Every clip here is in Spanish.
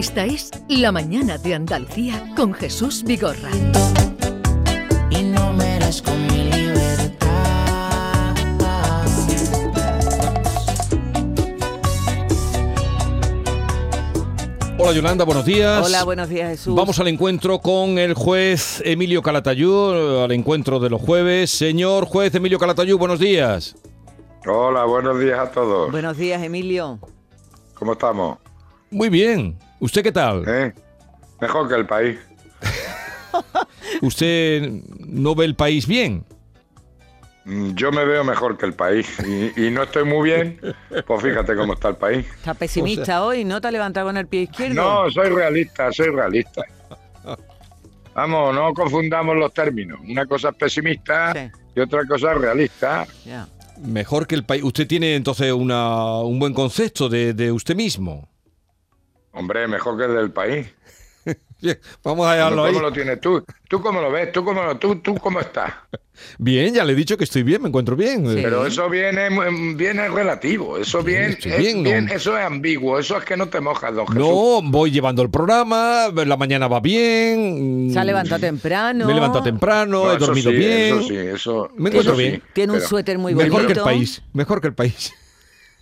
Esta es La Mañana de Andalucía con Jesús Vigorra. y no merezco mi libertad. Hola Yolanda, buenos días. Hola, buenos días Jesús. Vamos al encuentro con el juez Emilio Calatayud, al encuentro de los jueves. Señor juez Emilio Calatayud, buenos días. Hola, buenos días a todos. Buenos días, Emilio. ¿Cómo estamos? Muy bien. ¿Usted qué tal? ¿Eh? Mejor que el país. ¿Usted no ve el país bien? Mm, Yo me veo mejor que el país y, y no estoy muy bien. Pues fíjate cómo está el país. Está pesimista hoy, ¿no te ha levantado con el pie izquierdo? No, soy realista, soy realista. Vamos, no confundamos los términos. Una cosa es pesimista Sí. y otra cosa es realista. Mejor que el país. Usted tiene entonces una, un buen concepto de, de usted mismo. Hombre, mejor que el del país. Bien, vamos a dejarlo ahí. ¿Cómo lo tienes tú? ¿Tú cómo lo ves? ¿Tú cómo, lo- tú, tú cómo estás? Bien, ya le he dicho que estoy bien, me encuentro bien. Sí. Pero eso viene, viene relativo. Eso bien, estoy es bien, bien, ¿no? eso es ambiguo. Eso es que no te mojas, don Jesús. No, voy llevando el programa, la mañana va bien. Se ha levantado temprano. Me he levantado temprano, No, he dormido sí, bien. Eso sí, eso. Me eso encuentro sí, bien. Tiene un suéter muy bonito. Mejor que el país, mejor que el país.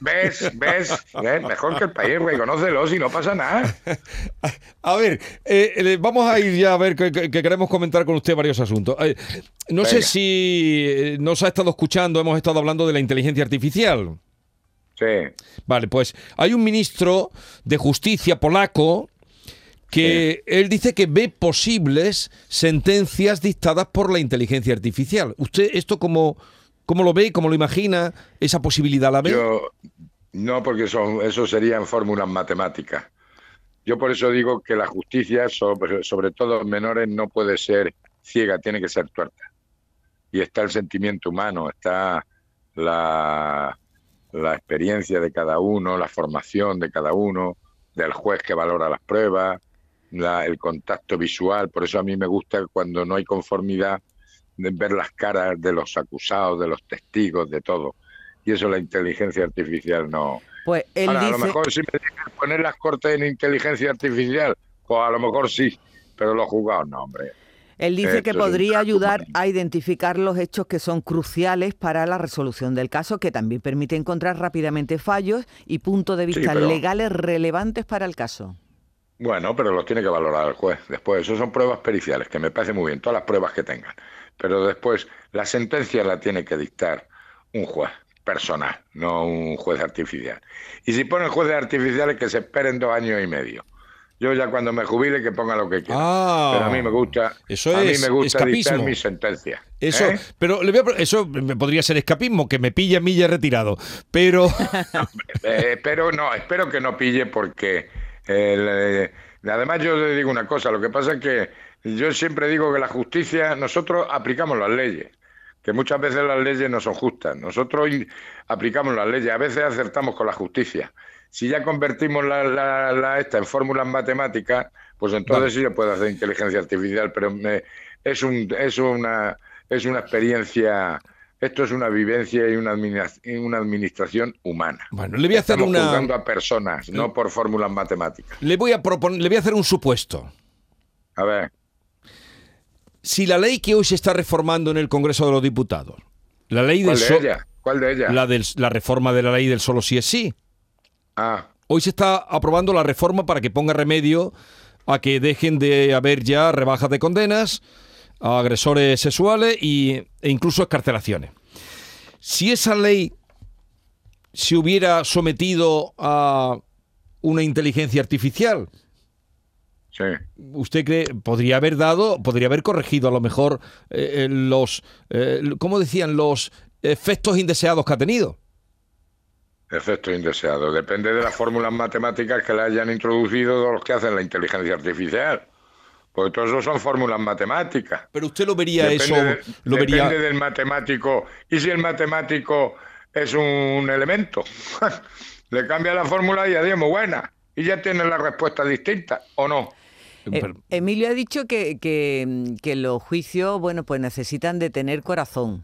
¿Ves? ¿Ves? ¿Ves? Mejor que el país, reconócelo si no pasa nada. A ver, eh, vamos a ir ya a ver que, que- que queremos comentar con usted varios asuntos. Eh, no sé si nos ha estado escuchando, hemos estado hablando de la inteligencia artificial. Sí. Vale, pues hay un ministro de justicia polaco que él dice que ve posibles sentencias dictadas por la inteligencia artificial. ¿Usted esto cómo, cómo lo ve, cómo lo imagina? ¿Esa posibilidad la ve? Yo. No, porque eso, eso serían fórmulas matemáticas. Yo por eso digo que la justicia, sobre, todo en menores, no puede ser ciega, tiene que ser tuerta. Y está el sentimiento humano, está la, experiencia de cada uno, la formación de cada uno, del juez que valora las pruebas, el contacto visual. Por eso a mí me gusta cuando no hay conformidad de ver las caras de los acusados, de los testigos, de todo. Y eso la inteligencia artificial no. Pues él Ahora, a lo dice. mejor si me poner las cortes en inteligencia artificial, pues a lo mejor sí, pero los juzgados no, hombre. Él dice que podría ayudar a identificar los hechos que son cruciales para la resolución del caso, que también permite encontrar rápidamente fallos y puntos de Sí, vista pero- legales relevantes para el caso. Bueno, pero los tiene que valorar el juez. Después, eso son pruebas periciales, que me parece muy bien, todas las pruebas que tengan. Pero después, la sentencia la tiene que dictar un juez personal, no un juez artificial. Y si ponen jueces artificiales, que se esperen dos años y medio. Yo ya cuando me jubile, que ponga lo que quiera. Ah, pero a mí me gusta, eso a mí es me gusta dictar mi sentencia. Eso, ¿eh? pero le voy a eso me podría ser escapismo, que me pilla a mí ya retirado. Pero Eh, espero no, espero que no pille porque el, eh, además yo le digo una cosa, lo que pasa es que yo siempre digo que la justicia, nosotros aplicamos las leyes, que muchas veces las leyes no son justas. Nosotros aplicamos las leyes, a veces acertamos con la justicia. Si ya convertimos la, la- la esta en fórmulas matemáticas, pues entonces sí se puede hacer inteligencia artificial, pero me- es un es una es una experiencia esto es una vivencia y una, administración humana. bueno, le voy a hacer Estamos una juzgando a personas, no por fórmulas matemáticas. le voy a proponer, le voy a hacer un supuesto. A ver, Si la ley que hoy se está reformando en el Congreso de los Diputados, la ley del ¿cuál de so- ellas? ¿Cuál de la del- la reforma de la ley del solo sí es sí. Ah, Hoy se está aprobando la reforma para que ponga remedio a que dejen de haber ya rebajas de condenas a agresores sexuales y, e incluso escarcelaciones. Si esa ley se hubiera sometido a una inteligencia artificial, sí. ¿usted cree podría haber dado, podría haber corregido a lo mejor eh, eh, los, eh, ¿cómo decían? Los efectos indeseados que ha tenido? Efecto indeseado. Depende de las fórmulas matemáticas que le hayan introducido los que hacen la inteligencia artificial. Porque todo eso son fórmulas matemáticas. Pero usted lo vería Depende eso, de- lo depende vería... del matemático. ¿Y si el matemático es un elemento? Le cambia la fórmula y adiós, muy buena. Y ya tiene la respuesta distinta, ¿o no? Eh, Emilio ha dicho que, que, que los juicios, bueno, pues necesitan de tener corazón.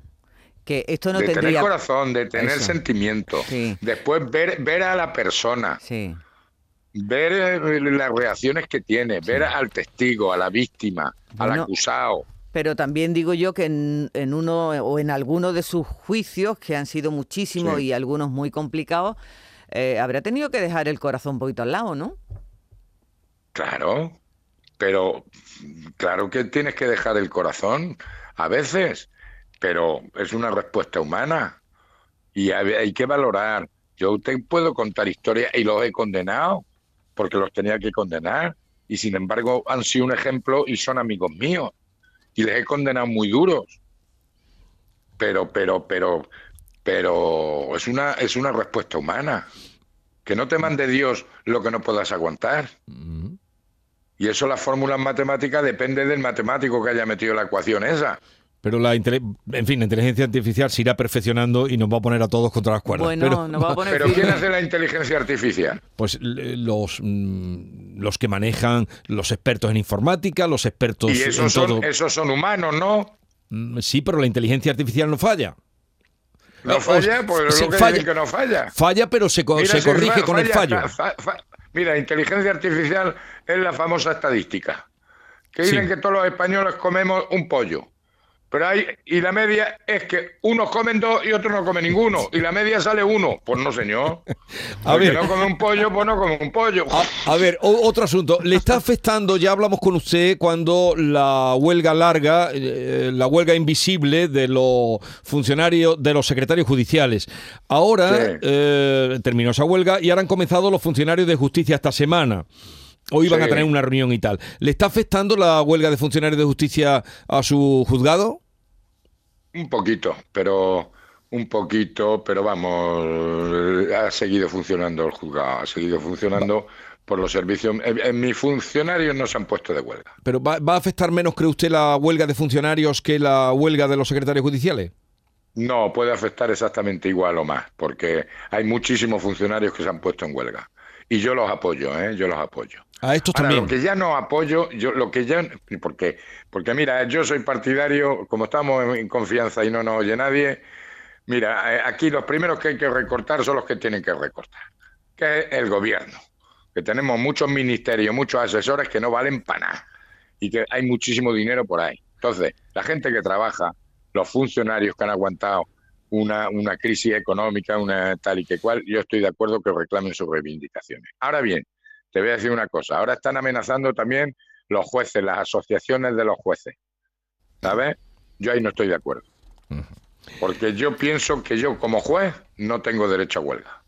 Que esto no de tendría. tener corazón, de tener Eso. sentimiento. Sí. Después ver, ver a la persona. Sí. Ver eh, las reacciones que tiene, ver al testigo, a la víctima, al acusado. Pero también digo yo que en, en uno o en alguno de sus juicios, que han sido muchísimos Sí. y algunos muy complicados, eh, habrá tenido que dejar el corazón un poquito al lado, ¿no? Claro, pero claro que tienes que dejar el corazón a veces, pero es una respuesta humana y hay, hay que valorar. Yo te puedo contar historias y los he condenado porque los tenía que condenar y sin embargo han sido un ejemplo y son amigos míos y les he condenado muy duros. Pero, pero, pero, pero es una es una respuesta humana. Que no te mande Dios lo que no puedas aguantar. Y eso las fórmulas matemáticas depende del matemático que haya metido la ecuación esa. Pero la intele- en fin, la inteligencia artificial se irá perfeccionando y nos va a poner a todos contra las cuerdas. Bueno, Pero, nos va a poner Pero. ¿quién hace la inteligencia artificial? pues l- los mm, los que manejan los expertos en informática, los expertos Y en esos todo. son, esos son humanos, ¿no? Mm, Sí, pero la inteligencia artificial no falla. No O- falla, pues lo que falla. dicen que no falla. Falla, pero se, co- Mira, se corrige con el fallo. fa- fa- mira, inteligencia artificial es la famosa estadística. Que dicen Sí. que todos los españoles comemos un pollo. Pero hay, y la media es que unos comen dos y otros no comen ninguno. Y la media sale uno. Pues no, señor. A Porque ver. no come un pollo, pues no come un pollo. A, a ver, o- otro asunto. ¿Le está afectando, ya hablamos con usted, cuando la huelga larga, eh, la huelga invisible de los funcionarios, de los secretarios judiciales? Ahora Sí. eh, terminó esa huelga y ahora han comenzado los funcionarios de justicia esta semana. Hoy van a tener una reunión y tal. ¿Le está afectando la huelga de funcionarios de justicia a su juzgado? Un poquito, pero un poquito, pero vamos, ha seguido funcionando el juzgado, ha seguido funcionando por los servicios. En, en mis funcionarios no se han puesto de huelga. ¿Pero va, va a afectar menos, cree usted, la huelga de funcionarios que la huelga de los secretarios judiciales? No, puede afectar exactamente igual o más, porque hay muchísimos funcionarios que se han puesto en huelga. Y yo los apoyo, ¿eh? Yo los apoyo. A estos Ahora, también. lo que ya no apoyo, yo lo que ya, porque, porque mira, yo soy partidario, como estamos en- en confianza y no nos oye nadie, mira, eh, aquí los primeros que hay que recortar son los que tienen que recortar, que es el gobierno, que tenemos muchos ministerios, muchos asesores que no valen para nada y que hay muchísimo dinero por ahí. Entonces, la gente que trabaja, los funcionarios que han aguantado una, una crisis económica, una tal y que cual, yo estoy de acuerdo que reclamen sus reivindicaciones. Ahora bien, te voy a decir una cosa, ahora están amenazando también los jueces, las asociaciones de los jueces. ¿Sabes? Yo ahí no estoy de acuerdo. Porque yo pienso que yo como juez no tengo derecho a huelga.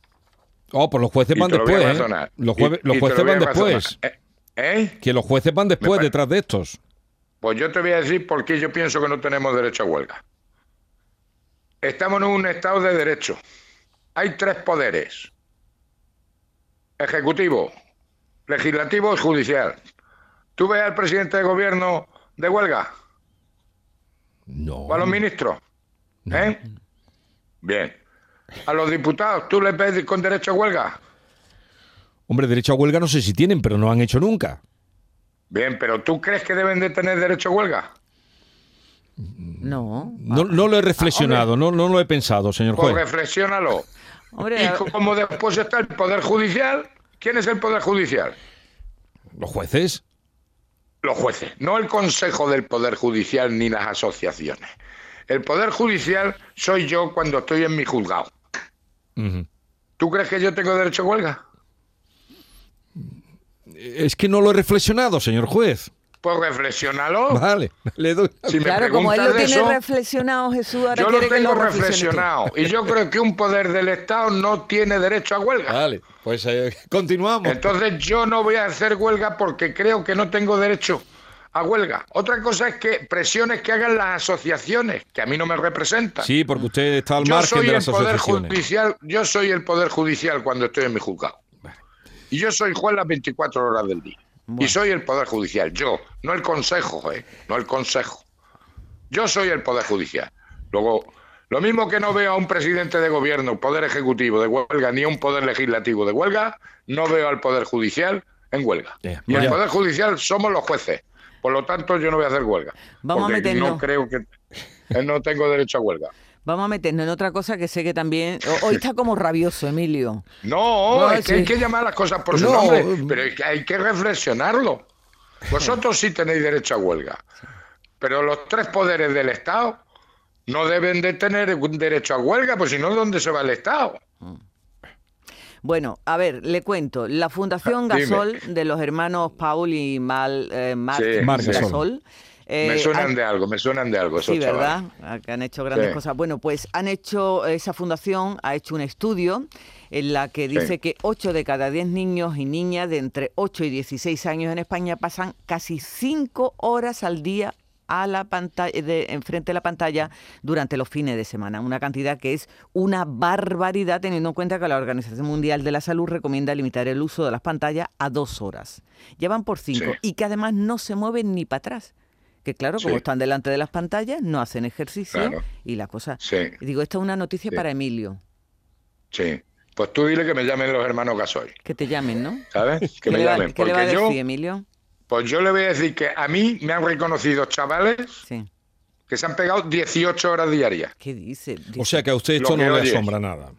Oh, pues los jueces Y van lo después. ¿eh? Los, jueves- y jueces lo van después. ¿Eh? ¿Eh? Que los jueces van después detrás de estos. Pues yo te voy a decir por qué yo pienso que no tenemos derecho a huelga. Estamos en un estado de derecho. Hay tres poderes. Ejecutivo, legislativo y judicial. ¿Tú ves al presidente de gobierno de huelga? No. ¿O a los ministros? ¿Eh? Bien. ¿A los diputados tú les ves con derecho a huelga? Hombre, derecho a huelga no sé si tienen, pero no han hecho nunca. Bien, pero ¿tú crees que deben de tener derecho a huelga? No. No, no lo he reflexionado, no, no lo he pensado, señor Pues juez. reflexiónalo. Hombre, Y como después está el Poder Judicial, ¿quién es el Poder Judicial? ¿Los jueces? Los jueces, no el Consejo del Poder Judicial ni las asociaciones. El Poder Judicial soy yo cuando estoy en mi juzgado. ¿Tú crees que yo tengo derecho a huelga? Es que no lo he reflexionado, señor juez. Pues reflexiónalo. Vale, le doy. Si claro, como él lo tiene eso, reflexionado, Jesús, ahora yo lo que tengo lo reflexiones tú. reflexionado. Y yo creo que un poder del Estado no tiene derecho a huelga. Vale, pues eh, continuamos. Entonces yo no voy a hacer huelga porque creo que no tengo derecho a huelga. Otra cosa es que presiones que hagan las asociaciones, que a mí no me representan. Sí, porque usted está al yo margen soy de el las poder asociaciones. judicial, yo soy el poder judicial cuando estoy en mi juzgado. Y yo soy juez las 24 horas del día. Y soy el poder judicial, yo, no el consejo, eh, no el consejo. Yo soy el poder judicial. Luego, lo mismo que no veo a un presidente de gobierno, poder ejecutivo de huelga, ni a un poder legislativo de huelga, no veo al poder judicial en huelga. Y el ya. poder judicial somos los jueces. Por lo tanto, yo no voy a hacer huelga. Vamos a porque meternos. no creo que eh, no tengo derecho a huelga. Vamos a meternos en otra cosa que sé que también... Hoy está como rabioso, Emilio. No, No, es que hay que llamar las cosas por su No, nombre, pero que hay que reflexionarlo. Vosotros sí tenéis derecho a huelga, pero los tres poderes del Estado no deben de tener un derecho a huelga, pues si no, ¿dónde se va el Estado? Bueno, a ver, le cuento. La Fundación Ah, Dime. Gasol de los hermanos Paul y Mal, eh, Marc Sí, Marc Gasol. Gasol. Eh, me suenan han- de algo, me suenan de algo esos Sí, ¿verdad? chavales. Ah, Que han hecho grandes Sí. cosas. Bueno, pues han hecho, esa fundación ha hecho un estudio en la que dice Sí. que 8 de cada 10 niños y niñas de entre 8 y 16 años en España pasan casi 5 horas al día a la pantalla de, enfrente de la pantalla durante los fines de semana, una cantidad que es una barbaridad teniendo en cuenta que la Organización Mundial de la Salud recomienda limitar el uso de las pantallas a dos horas. Llevan por cinco Sí. y que además no se mueven ni para atrás. Que claro, como Sí. están delante de las pantallas, no hacen ejercicio Claro. y la cosa. Sí. Digo, esta es una noticia Sí. para Emilio. Sí. Pues tú dile que me llamen los hermanos Gasoy, Que te llamen, ¿no? ¿sabes? Que ¿Qué me va, llamen. qué le va a yo, Emilio? pues yo le voy a decir que a mí me han reconocido chavales Sí. que se han pegado 18 horas diarias. ¿Qué dice? O sea que a usted esto no le asombra nada.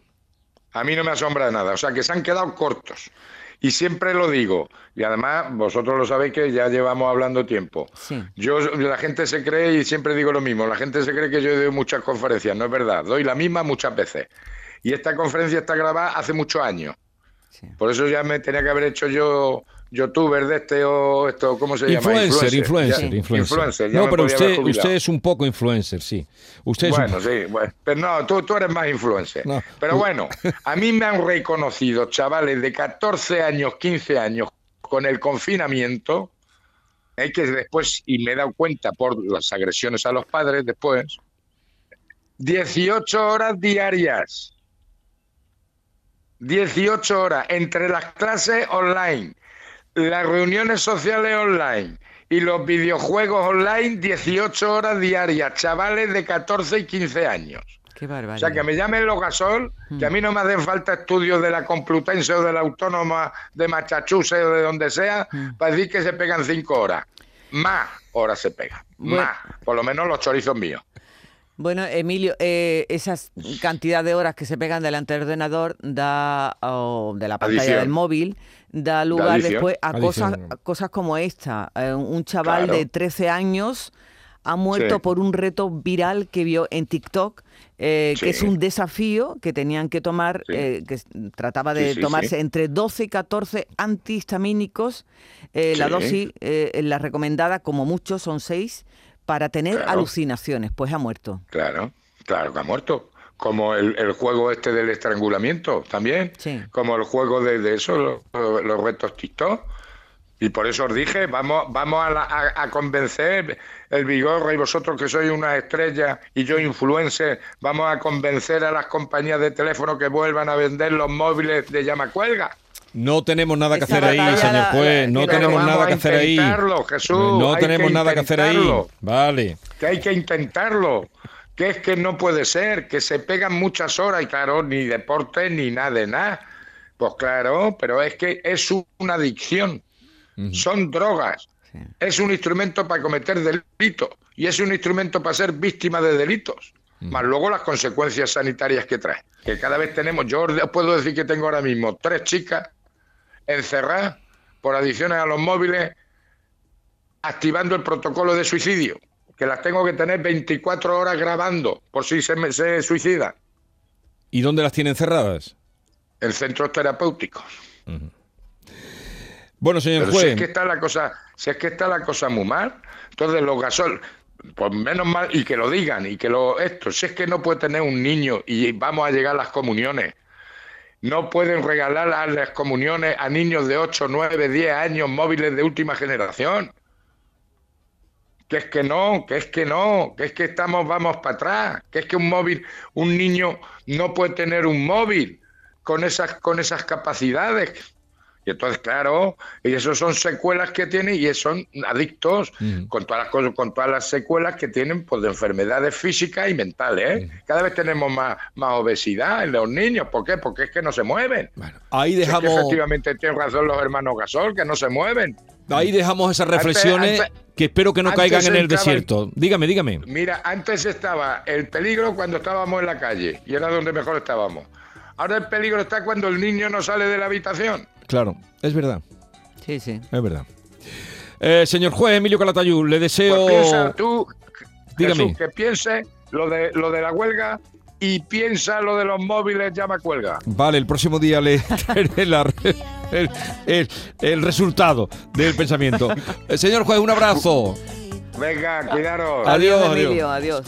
A mí no me asombra nada, o sea que se han quedado cortos. Y siempre lo digo, y además vosotros lo sabéis que ya llevamos hablando tiempo. Sí. Yo, la gente se cree, y siempre digo lo mismo, la gente se cree que yo doy muchas conferencias, no es verdad, doy la misma muchas veces. Y esta conferencia está grabada hace muchos años. Sí. Por eso ya me tenía que haber hecho yo youtuber de este o esto, ¿cómo se llama? Influencer, influencer, Ya- influencer. influencer, ya no, pero usted, usted es un poco influencer, sí. Usted es un Bueno, sí, bueno, pero no, tú, tú eres más influencer. No. Pero bueno, a mí me han reconocido chavales de 14 años, 15 años con el confinamiento, es que después, y me he dado cuenta por las agresiones a los padres después, 18 horas diarias. 18 horas entre las clases online, las reuniones sociales online y los videojuegos online, 18 horas diarias, chavales de 14 y 15 años. Qué barbaridad. O sea, que me llamen los gasol, que a mí no me hacen falta estudios de la Complutense o de la Autónoma de Massachusetts o de donde sea, para decir que se pegan 5 horas. Más horas se pegan. Bueno. Más. Por lo menos los chorizos míos. Bueno, Emilio, eh, esas cantidad de horas que se pegan delante del ordenador da o de la pantalla del móvil da lugar después a cosas, a cosas como esta. Eh, un chaval Claro. de 13 años ha muerto Sí. por un reto viral que vio en TikTok, eh, que es un desafío que tenían que tomar, Sí. eh, que trataba de Sí, sí, tomarse sí. entre 12 y 14 antihistamínicos. Eh, La dosis, eh, la recomendada, como mucho, son 6 para tener Claro. alucinaciones. Pues ha muerto. Claro, claro que ha muerto. Como el, el juego este del estrangulamiento también. Sí. Como el juego de, de eso, los, los retos TikTok. Y por eso os dije, vamos, vamos a, la- a- a convencer el Vigorra y vosotros que sois una estrella y yo influencer, vamos a convencer a las compañías de teléfono que vuelvan a vender los móviles de llama cuelga. No tenemos nada que hacer ahí, señor juez. No tenemos nada que hacer ahí. Jesús, No tenemos nada que hacer ahí. Vale. que hay que intentarlo, que es que no puede ser, que se pegan muchas horas y claro, ni deporte ni nada de nada. Pues claro, pero es que es una adicción, son drogas, Sí. es un instrumento para cometer delitos y es un instrumento para ser víctima de delitos. Más luego las consecuencias sanitarias que trae. Que cada vez tenemos, yo os puedo decir que tengo ahora mismo tres chicas encerradas por adicciones a los móviles activando el protocolo de suicidio, que las tengo que tener 24 horas grabando por si se, me, se suicidan ¿Y dónde las tienen cerradas? en centros terapéuticos. Bueno, señor Pero si juez. es que está la cosa, si es que está la cosa muy mal, entonces los gasol, pues menos mal y que lo digan y que lo esto, si es que no puede tener un niño y vamos a llegar a las comuniones. No pueden regalar a las comuniones a niños de 8, 9, 10 años móviles de última generación. Que es que no, que es que no, que es que estamos, vamos para atrás, que es que un móvil, un niño no puede tener un móvil con esas, con esas capacidades. Y entonces, claro, y eso son secuelas que tienen y son adictos con todas las cosas, con todas las secuelas que tienen pues, de enfermedades físicas y mentales. ¿eh? Cada vez tenemos más, más obesidad en los niños. ¿Por qué? Porque es que no se mueven. Bueno, ahí Si es que dejamos, efectivamente tienen razón los hermanos Gasol, que no se mueven. ahí dejamos esas reflexiones. Antes- antes- que espero que no caigan en el- desierto. Dígame, dígame. Mira, antes estaba el peligro cuando estábamos en la calle y era donde mejor estábamos. Ahora el peligro está cuando el niño no sale de la habitación. Claro, es verdad, Sí, sí. es verdad. Eh, señor juez Emilio Calatayud, le deseo... Pues piensa tú, Dígame. Jesús, que piense lo de, lo de la huelga y piensa lo de los móviles, llama cuelga. Vale, el próximo día le traeré la- el, el- el resultado del pensamiento. Eh, señor juez, un abrazo. Venga, cuidaros. Adiós, Emilio, adiós.